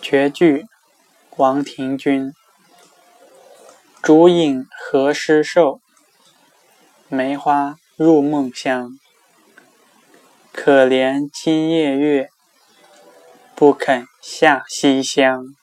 绝句王庭筠竹影何时瘦？梅花入梦香可怜今夜月不肯下西厢。